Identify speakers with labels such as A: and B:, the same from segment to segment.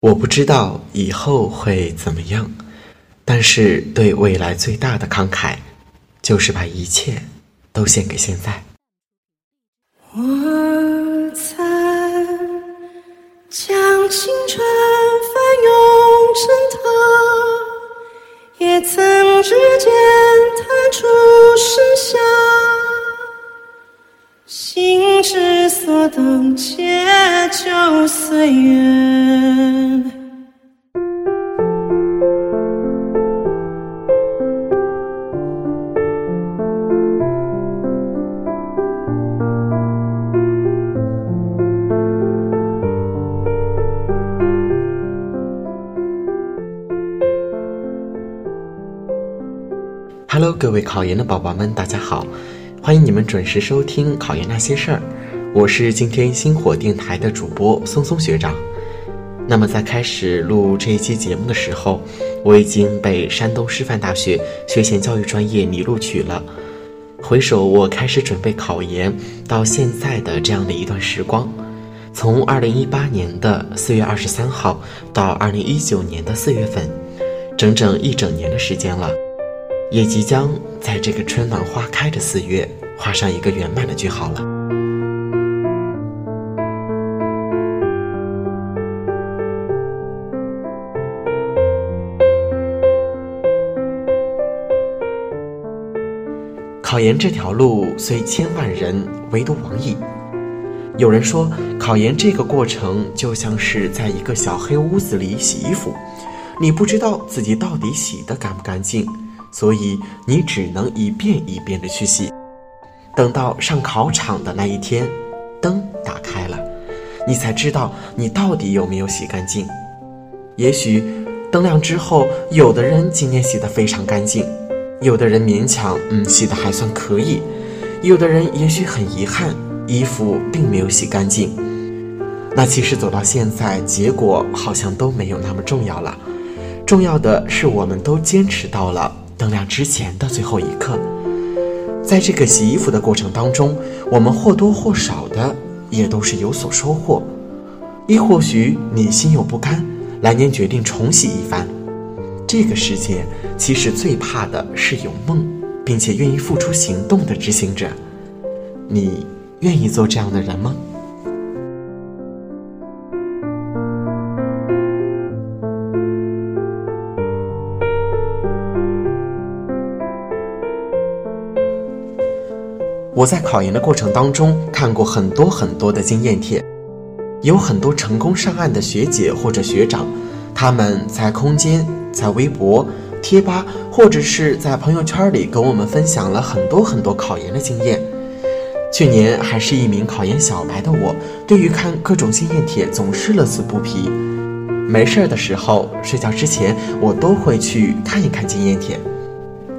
A: 我不知道以后会怎么样，但是对未来最大的慷慨，就是把一切都献给现在。
B: 我曾将青春翻涌成她，也曾指尖弹出盛夏，心之所动，且就岁月。
A: Hello，各位考研的宝宝们，大家好，欢迎你们准时收听《考研那些事儿》，我是今天星火电台的主播松松学长。那么在开始录这一期节目的时候，我已经被山东师范大学学前教育专业拟录取了。回首我开始准备考研到现在的这样的一段时光，从二零一八年的四月二十三号到二零一九年的四月份，整整一整年的时间了。也即将在这个春暖花开的四月画上一个圆满的句号了。考研这条路虽千万人，唯独王毅。有人说，考研这个过程就像是在一个小黑屋子里洗衣服，你不知道自己到底洗得干不干净。所以你只能一遍一遍的去洗，等到上考场的那一天，灯打开了，你才知道你到底有没有洗干净。也许灯亮之后，有的人今年洗得非常干净，有的人勉强嗯洗得还算可以，有的人也许很遗憾，衣服并没有洗干净。那其实走到现在，结果好像都没有那么重要了，重要的是我们都坚持到了。灯亮之前的最后一刻，在这个洗衣服的过程当中，我们或多或少的也都是有所收获，亦或许你心有不甘，来年决定重洗一番。这个世界其实最怕的是有梦，并且愿意付出行动的执行者。你愿意做这样的人吗？我在考研的过程当中看过很多很多的经验帖，有很多成功上岸的学姐或者学长，他们在空间、在微博、贴吧或者是在朋友圈里跟我们分享了很多很多考研的经验。去年还是一名考研小白的我，对于看各种经验帖总是乐此不疲。没事儿的时候，睡觉之前我都会去看一看经验帖。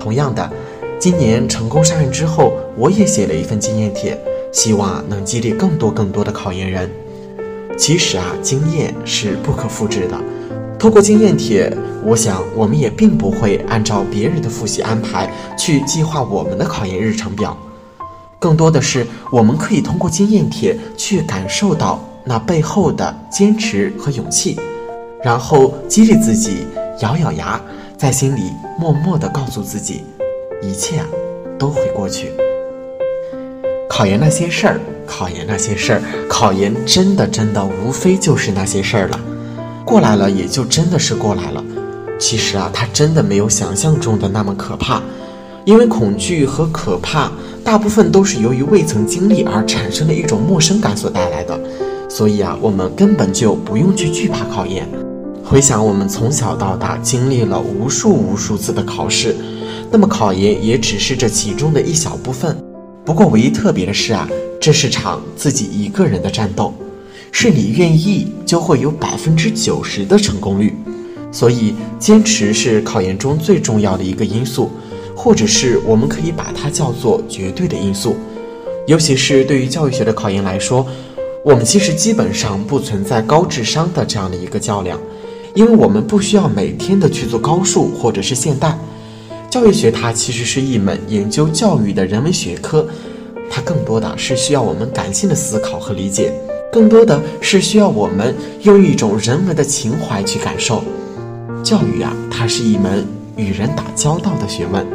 A: 同样的。今年成功上岸之后，我也写了一份经验帖，希望能激励更多更多的考研人。其实啊，经验是不可复制的。通过经验帖，我想我们也并不会按照别人的复习安排去计划我们的考研日程表，更多的是我们可以通过经验帖去感受到那背后的坚持和勇气，然后激励自己，咬咬牙，在心里默默地告诉自己。一切啊，都会过去。考研那些事儿，考研那些事儿，考研真的真的无非就是那些事儿了。过来了也就真的是过来了。其实啊，它真的没有想象中的那么可怕。因为恐惧和可怕，大部分都是由于未曾经历而产生的一种陌生感所带来的。所以啊，我们根本就不用去惧怕考研。回想我们从小到大经历了无数无数次的考试。那么考研也只是这其中的一小部分，不过唯一特别的是啊，这是场自己一个人的战斗，是你愿意就会有百分之九十的成功率，所以坚持是考研中最重要的一个因素，或者是我们可以把它叫做绝对的因素，尤其是对于教育学的考研来说，我们其实基本上不存在高智商的这样的一个较量，因为我们不需要每天的去做高数或者是现代。教育学它其实是一门研究教育的人文学科，它更多的是需要我们感性的思考和理解，更多的是需要我们用一种人文的情怀去感受。教育啊，它是一门与人打交道的学问，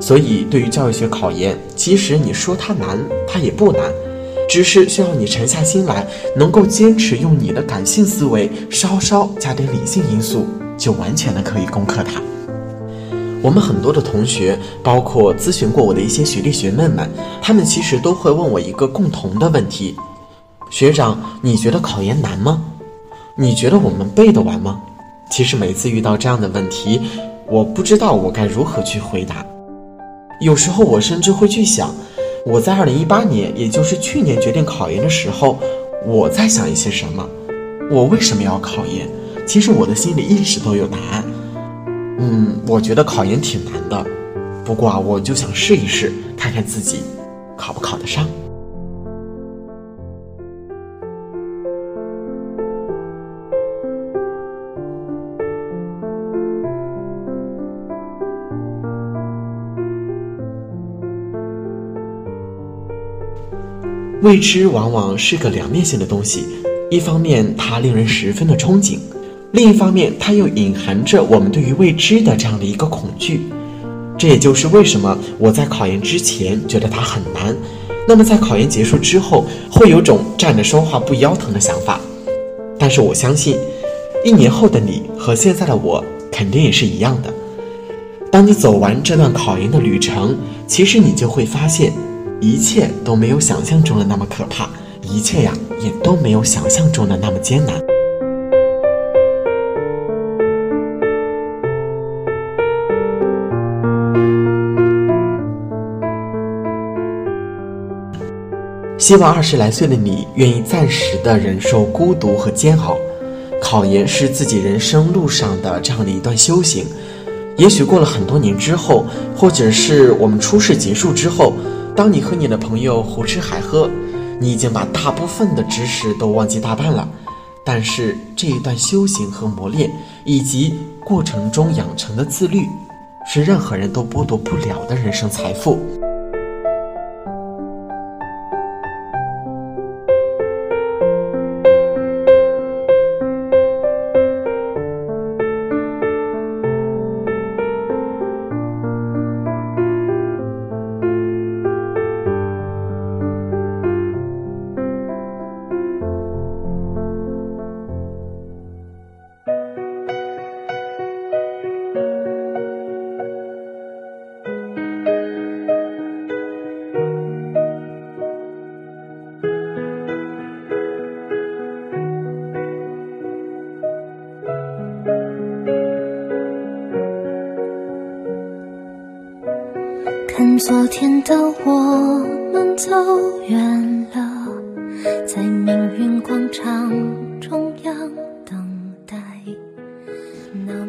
A: 所以对于教育学考研，其实你说它难，它也不难，只是需要你沉下心来，能够坚持用你的感性思维，稍稍加点理性因素，就完全的可以攻克它。我们很多的同学，包括咨询过我的一些学弟学妹们，他们其实都会问我一个共同的问题：学长，你觉得考研难吗？你觉得我们背得完吗？其实每次遇到这样的问题，我不知道我该如何去回答。有时候我甚至会去想，我在二零一八年，也就是去年决定考研的时候，我在想一些什么？我为什么要考研？其实我的心里一直都有答案。嗯，我觉得考研挺难的，不过啊，我就想试一试，看看自己考不考得上。未知往往是个两面性的东西，一方面它令人十分的憧憬，另一方面它又隐含着我们对于未知的这样的一个恐惧。这也就是为什么我在考研之前觉得它很难，那么在考研结束之后会有种站着说话不腰疼的想法。但是我相信，一年后的你和现在的我肯定也是一样的。当你走完这段考研的旅程，其实你就会发现。一切都没有想象中的那么可怕，一切呀也都没有想象中的那么艰难。希望二十来岁的你愿意暂时的忍受孤独和煎熬。考研是自己人生路上的这样的一段修行。也许过了很多年之后，或者是我们初试结束之后。当你和你的朋友胡吃海喝，你已经把大部分的知识都忘记大半了。但是这一段修行和磨练，以及过程中养成的自律，是任何人都剥夺不了的人生财富。
B: 昨天的我们走远了，在命运广场中央等待。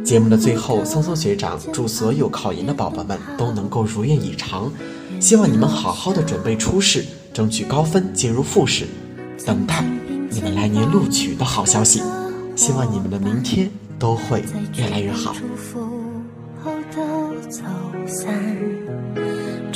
A: 节目的最后，松松学长祝所有考研的宝宝们都能够如愿以偿，希望你们好好的准备初试，争取高分进入复试，等待你们来年录取的好消息。希望你们的明天都会越来越好。